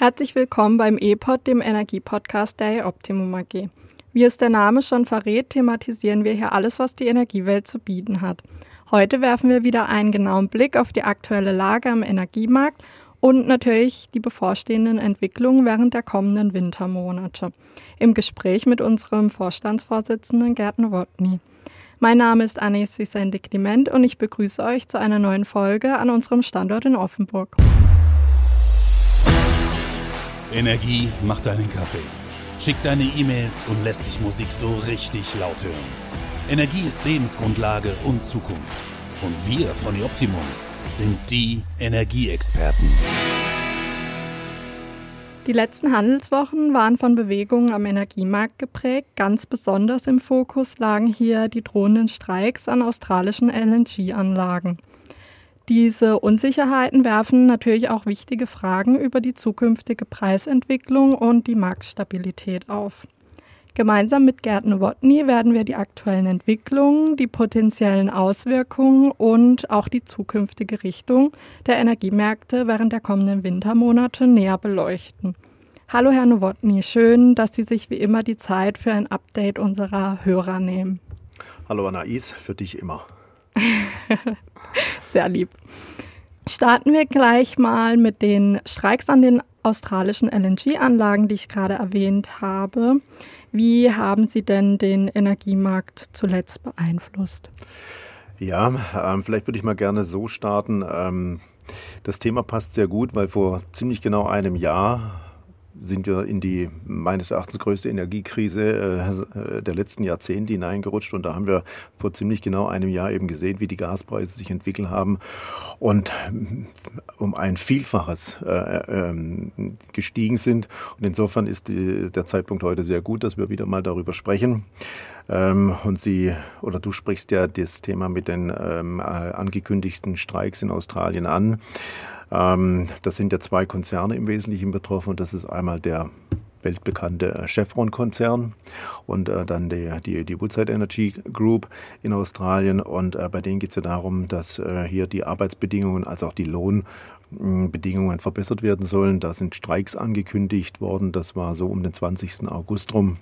Herzlich willkommen beim E-Pod, dem Energiepodcast der Optimum AG. Wie es der Name schon verrät, thematisieren wir hier alles, was die Energiewelt zu bieten hat. Heute werfen wir wieder einen genauen Blick auf die aktuelle Lage am Energiemarkt und natürlich die bevorstehenden Entwicklungen während der kommenden Wintermonate. Im Gespräch mit unserem Vorstandsvorsitzenden Gerd Nowotny. Mein Name ist Anis Vicente Clement und ich begrüße euch zu einer neuen Folge an unserem Standort in Offenburg. Energie macht deinen Kaffee. Schickt deine E-Mails und lässt dich Musik so richtig laut hören. Energie ist Lebensgrundlage und Zukunft. Und wir von The Optimum sind die Energieexperten. Die letzten Handelswochen waren von Bewegungen am Energiemarkt geprägt. Ganz besonders im Fokus lagen hier die drohenden Streiks an australischen LNG-Anlagen. Diese Unsicherheiten werfen natürlich auch wichtige Fragen über die zukünftige Preisentwicklung und die Marktstabilität auf. Gemeinsam mit Gerd Nowotny werden wir die aktuellen Entwicklungen, die potenziellen Auswirkungen und auch die zukünftige Richtung der Energiemärkte während der kommenden Wintermonate näher beleuchten. Hallo Herr Nowotny, schön, dass Sie sich wie immer die Zeit für ein Update unserer Hörer nehmen. Hallo Anais, für dich immer. Sehr lieb. Starten wir gleich mal mit den Streiks an den australischen LNG-Anlagen, die ich gerade erwähnt habe. Wie haben sie denn den Energiemarkt zuletzt beeinflusst? Ja, ähm, vielleicht würde ich mal gerne so starten. Ähm, das Thema passt sehr gut, weil vor ziemlich genau einem Jahr sind wir in die meines Erachtens größte Energiekrise äh, der letzten Jahrzehnte hineingerutscht. Und da haben wir vor ziemlich genau einem Jahr eben gesehen, wie die Gaspreise sich entwickelt haben und um ein Vielfaches äh, äh, gestiegen sind. Und insofern ist der Zeitpunkt heute sehr gut, dass wir wieder mal darüber sprechen. Ähm, und Sie oder du sprichst ja das Thema mit den ähm, angekündigten Streiks in Australien an. Ähm, das sind ja zwei Konzerne im Wesentlichen betroffen. Das ist einmal der weltbekannte Chevron-Konzern und äh, dann die, die, die Woodside Energy Group in Australien. Und äh, bei denen geht es ja darum, dass äh, hier die Arbeitsbedingungen als auch die Lohnbedingungen verbessert werden sollen. Da sind Streiks angekündigt worden. Das war so um den 20. August rum.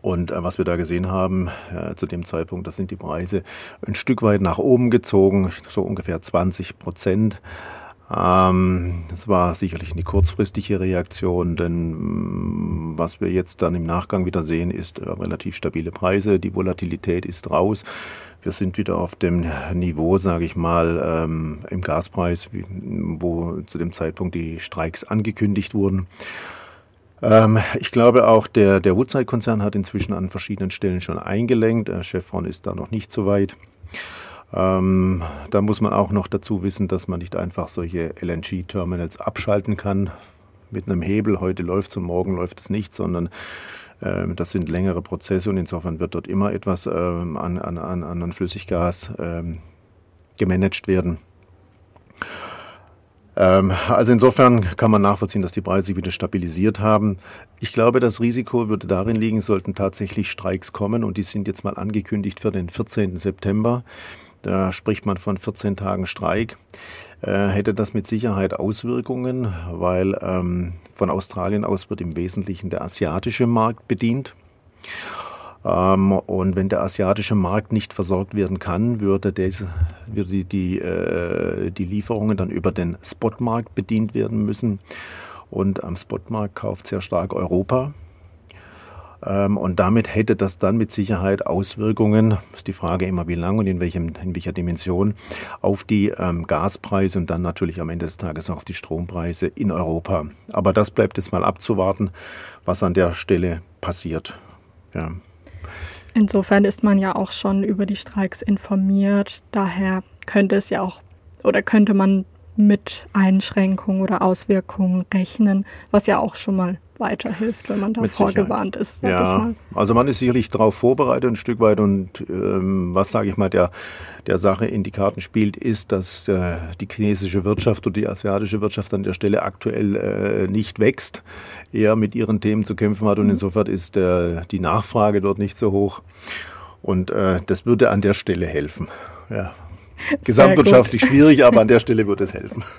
Und äh, was wir da gesehen haben äh, zu dem Zeitpunkt, das sind die Preise ein Stück weit nach oben gezogen, so ungefähr 20 Prozent. Ähm, das war sicherlich eine kurzfristige Reaktion, denn mm, was wir jetzt dann im Nachgang wieder sehen, ist äh, relativ stabile Preise. Die Volatilität ist raus. Wir sind wieder auf dem Niveau, sage ich mal, ähm, im Gaspreis, wo zu dem Zeitpunkt die Streiks angekündigt wurden. Ähm, ich glaube auch, der, der Woodside-Konzern hat inzwischen an verschiedenen Stellen schon eingelenkt. Äh, Chevron ist da noch nicht so weit. Ähm, da muss man auch noch dazu wissen, dass man nicht einfach solche LNG-Terminals abschalten kann mit einem Hebel. Heute läuft es und morgen läuft es nicht, sondern äh, das sind längere Prozesse und insofern wird dort immer etwas äh, an, an, an, an Flüssiggas ähm, gemanagt werden. Ähm, also insofern kann man nachvollziehen, dass die Preise sich wieder stabilisiert haben. Ich glaube, das Risiko würde darin liegen, sollten tatsächlich Streiks kommen und die sind jetzt mal angekündigt für den 14. September. Da spricht man von 14 Tagen Streik. Äh, hätte das mit Sicherheit Auswirkungen, weil ähm, von Australien aus wird im Wesentlichen der asiatische Markt bedient. Ähm, und wenn der asiatische Markt nicht versorgt werden kann, würde, des, würde die, die, äh, die Lieferungen dann über den Spotmarkt bedient werden müssen. Und am Spotmarkt kauft sehr stark Europa. Ähm, und damit hätte das dann mit Sicherheit Auswirkungen, ist die Frage immer wie lang und in, welchem, in welcher Dimension, auf die ähm, Gaspreise und dann natürlich am Ende des Tages auch auf die Strompreise in Europa. Aber das bleibt jetzt mal abzuwarten, was an der Stelle passiert. Ja. Insofern ist man ja auch schon über die Streiks informiert. Daher könnte es ja auch oder könnte man mit Einschränkungen oder Auswirkungen rechnen, was ja auch schon mal weiterhilft, wenn man da vorgewarnt ist. Ja, also man ist sicherlich darauf vorbereitet ein Stück weit und ähm, was sage ich mal der, der Sache in die Karten spielt, ist, dass äh, die chinesische Wirtschaft oder die asiatische Wirtschaft an der Stelle aktuell äh, nicht wächst, eher mit ihren Themen zu kämpfen hat und mhm. insofern ist äh, die Nachfrage dort nicht so hoch und äh, das würde an der Stelle helfen. Ja. Gesamtwirtschaftlich schwierig, aber an der Stelle würde es helfen.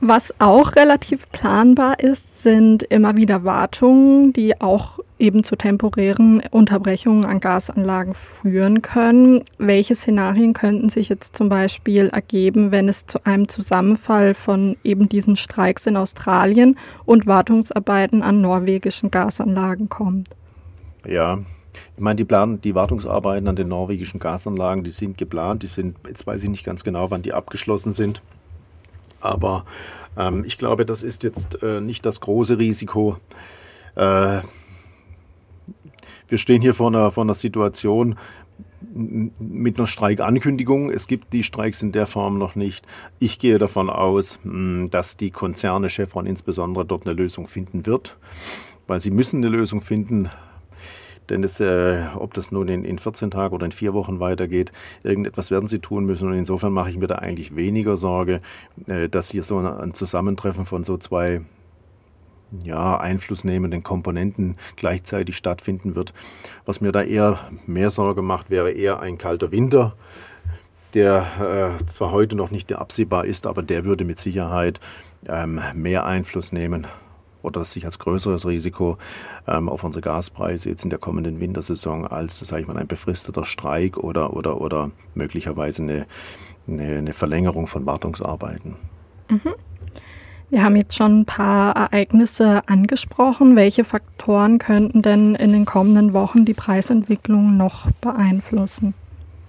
Was auch relativ planbar ist, sind immer wieder Wartungen, die auch eben zu temporären Unterbrechungen an Gasanlagen führen können. Welche Szenarien könnten sich jetzt zum Beispiel ergeben, wenn es zu einem Zusammenfall von eben diesen Streiks in Australien und Wartungsarbeiten an norwegischen Gasanlagen kommt? Ja, ich meine, die, Plan die Wartungsarbeiten an den norwegischen Gasanlagen, die sind geplant. Die sind, jetzt weiß ich nicht ganz genau, wann die abgeschlossen sind. Aber ähm, ich glaube, das ist jetzt äh, nicht das große Risiko. Äh, wir stehen hier vor einer, vor einer Situation mit einer Streikankündigung. Es gibt die Streiks in der Form noch nicht. Ich gehe davon aus, hm, dass die Konzerne Chevron insbesondere dort eine Lösung finden wird, weil sie müssen eine Lösung finden. Denn es, äh, ob das nun in, in 14 Tagen oder in vier Wochen weitergeht, irgendetwas werden sie tun müssen. Und insofern mache ich mir da eigentlich weniger Sorge, äh, dass hier so ein Zusammentreffen von so zwei ja, einflussnehmenden Komponenten gleichzeitig stattfinden wird. Was mir da eher mehr Sorge macht, wäre eher ein kalter Winter, der äh, zwar heute noch nicht absehbar ist, aber der würde mit Sicherheit ähm, mehr Einfluss nehmen oder sich als größeres Risiko ähm, auf unsere Gaspreise jetzt in der kommenden Wintersaison als, sage ich mal, ein befristeter Streik oder, oder, oder möglicherweise eine, eine, eine Verlängerung von Wartungsarbeiten. Mhm. Wir haben jetzt schon ein paar Ereignisse angesprochen. Welche Faktoren könnten denn in den kommenden Wochen die Preisentwicklung noch beeinflussen?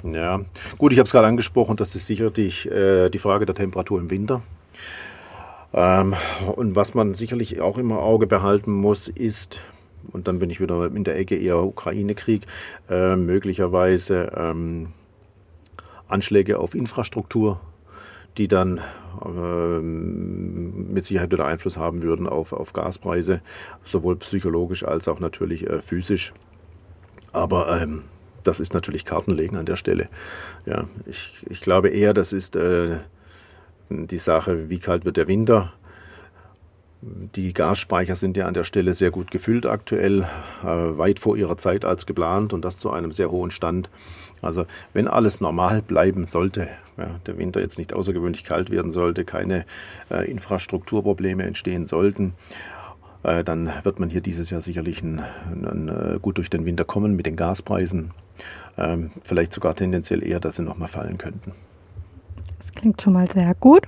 Ja, gut, ich habe es gerade angesprochen, das ist sicherlich äh, die Frage der Temperatur im Winter. Ähm, und was man sicherlich auch immer Auge behalten muss, ist, und dann bin ich wieder in der Ecke eher Ukraine-Krieg, äh, möglicherweise ähm, Anschläge auf Infrastruktur, die dann äh, mit Sicherheit wieder Einfluss haben würden auf, auf Gaspreise, sowohl psychologisch als auch natürlich äh, physisch. Aber ähm, das ist natürlich Kartenlegen an der Stelle. Ja, ich, ich glaube eher, das ist äh, die Sache, wie kalt wird der Winter. Die Gasspeicher sind ja an der Stelle sehr gut gefüllt aktuell, äh, weit vor ihrer Zeit als geplant und das zu einem sehr hohen Stand. Also wenn alles normal bleiben sollte, ja, der Winter jetzt nicht außergewöhnlich kalt werden sollte, keine äh, Infrastrukturprobleme entstehen sollten, äh, dann wird man hier dieses Jahr sicherlich ein, ein, äh, gut durch den Winter kommen mit den Gaspreisen. Ähm, vielleicht sogar tendenziell eher, dass sie nochmal fallen könnten. Klingt schon mal sehr gut.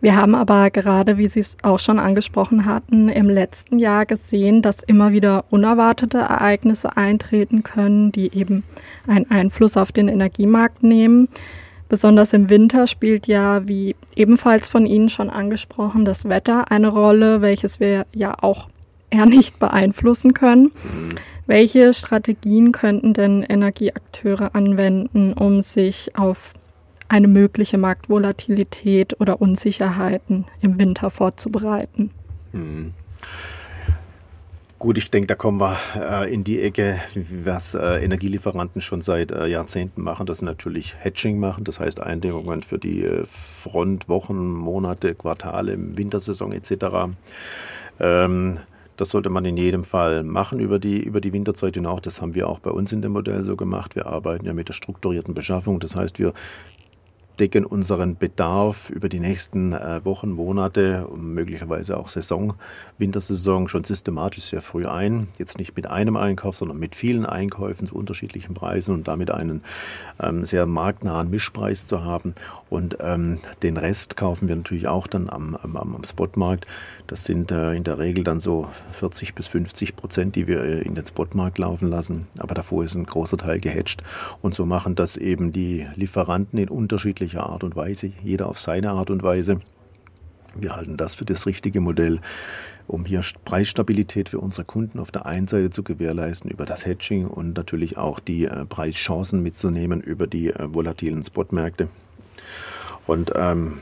Wir haben aber gerade, wie Sie es auch schon angesprochen hatten, im letzten Jahr gesehen, dass immer wieder unerwartete Ereignisse eintreten können, die eben einen Einfluss auf den Energiemarkt nehmen. Besonders im Winter spielt ja, wie ebenfalls von Ihnen schon angesprochen, das Wetter eine Rolle, welches wir ja auch eher nicht beeinflussen können. Welche Strategien könnten denn Energieakteure anwenden, um sich auf eine mögliche Marktvolatilität oder Unsicherheiten im Winter vorzubereiten. Hm. Gut, ich denke, da kommen wir äh, in die Ecke, was äh, Energielieferanten schon seit äh, Jahrzehnten machen, das natürlich Hedging machen, das heißt Eindeckungen für die äh, Frontwochen, Monate, Quartale, Wintersaison etc. Ähm, das sollte man in jedem Fall machen über die, über die Winterzeit hinaus. Das haben wir auch bei uns in dem Modell so gemacht. Wir arbeiten ja mit der strukturierten Beschaffung. Das heißt, wir decken unseren Bedarf über die nächsten äh, Wochen, Monate möglicherweise auch Saison, Wintersaison schon systematisch sehr früh ein. Jetzt nicht mit einem Einkauf, sondern mit vielen Einkäufen zu unterschiedlichen Preisen und damit einen ähm, sehr marktnahen Mischpreis zu haben. Und ähm, den Rest kaufen wir natürlich auch dann am, am, am Spotmarkt. Das sind äh, in der Regel dann so 40 bis 50 Prozent, die wir äh, in den Spotmarkt laufen lassen. Aber davor ist ein großer Teil gehatcht. Und so machen das eben die Lieferanten in unterschiedlicher Art und Weise, jeder auf seine Art und Weise. Wir halten das für das richtige Modell, um hier Preisstabilität für unsere Kunden auf der einen Seite zu gewährleisten über das Hedging und natürlich auch die äh, Preischancen mitzunehmen über die äh, volatilen Spotmärkte. Und ähm,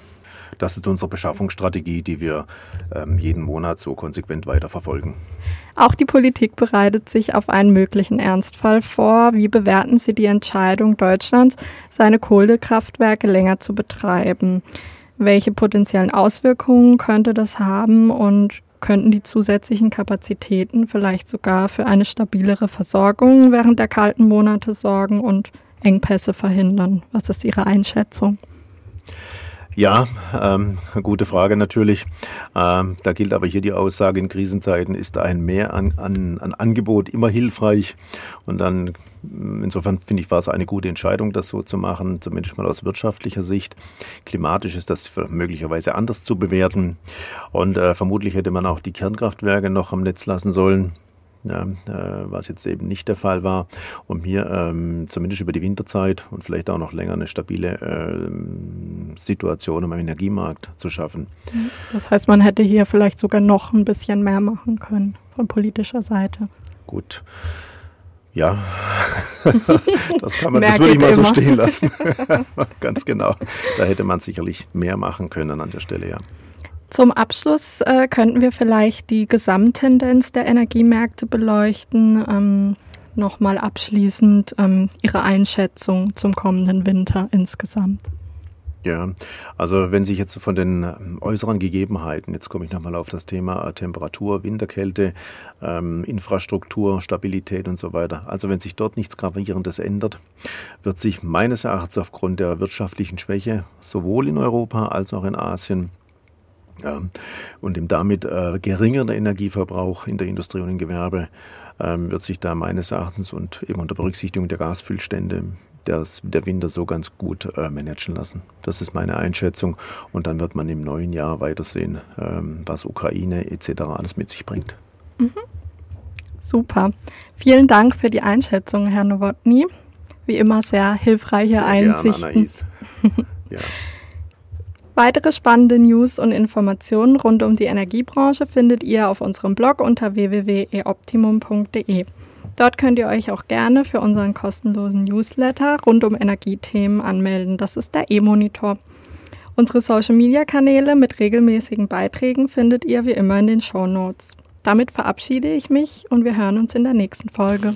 das ist unsere Beschaffungsstrategie, die wir ähm, jeden Monat so konsequent weiter verfolgen. Auch die Politik bereitet sich auf einen möglichen Ernstfall vor. Wie bewerten Sie die Entscheidung Deutschlands, seine Kohlekraftwerke länger zu betreiben? Welche potenziellen Auswirkungen könnte das haben und könnten die zusätzlichen Kapazitäten vielleicht sogar für eine stabilere Versorgung während der kalten Monate sorgen und Engpässe verhindern? Was ist Ihre Einschätzung? Ja, ähm, gute Frage natürlich. Ähm, da gilt aber hier die Aussage, in Krisenzeiten ist ein Mehr an, an, an Angebot immer hilfreich. Und dann, insofern finde ich, war es eine gute Entscheidung, das so zu machen, zumindest mal aus wirtschaftlicher Sicht. Klimatisch ist das möglicherweise anders zu bewerten. Und äh, vermutlich hätte man auch die Kernkraftwerke noch am Netz lassen sollen ja, äh, was jetzt eben nicht der Fall war, um hier ähm, zumindest über die Winterzeit und vielleicht auch noch länger eine stabile äh, Situation am Energiemarkt zu schaffen. Das heißt, man hätte hier vielleicht sogar noch ein bisschen mehr machen können von politischer Seite. Gut. Ja, das kann man, das würde ich mal immer. so stehen lassen. Ganz genau. Da hätte man sicherlich mehr machen können an der Stelle, ja. Zum Abschluss äh, könnten wir vielleicht die Gesamttendenz der Energiemärkte beleuchten. Ähm, Nochmal abschließend ähm, Ihre Einschätzung zum kommenden Winter insgesamt. Ja, also wenn sich jetzt von den ähm, äußeren Gegebenheiten, jetzt komme ich nochmal auf das Thema äh, Temperatur, Winterkälte, ähm, Infrastruktur, Stabilität und so weiter, also wenn sich dort nichts Gravierendes ändert, wird sich meines Erachtens aufgrund der wirtschaftlichen Schwäche sowohl in Europa als auch in Asien und dem damit äh, geringeren Energieverbrauch in der Industrie und im Gewerbe ähm, wird sich da meines Erachtens und eben unter Berücksichtigung der Gasfüllstände das, der Winter so ganz gut äh, managen lassen. Das ist meine Einschätzung. Und dann wird man im neuen Jahr weitersehen, ähm, was Ukraine etc. alles mit sich bringt. Mhm. Super. Vielen Dank für die Einschätzung, Herr Nowotny. Wie immer sehr hilfreiche sehr Einsichten. Gern, ja. Weitere spannende News und Informationen rund um die Energiebranche findet ihr auf unserem Blog unter www.eoptimum.de. Dort könnt ihr euch auch gerne für unseren kostenlosen Newsletter rund um Energiethemen anmelden. Das ist der E-Monitor. Unsere Social-Media-Kanäle mit regelmäßigen Beiträgen findet ihr wie immer in den Show Notes. Damit verabschiede ich mich und wir hören uns in der nächsten Folge.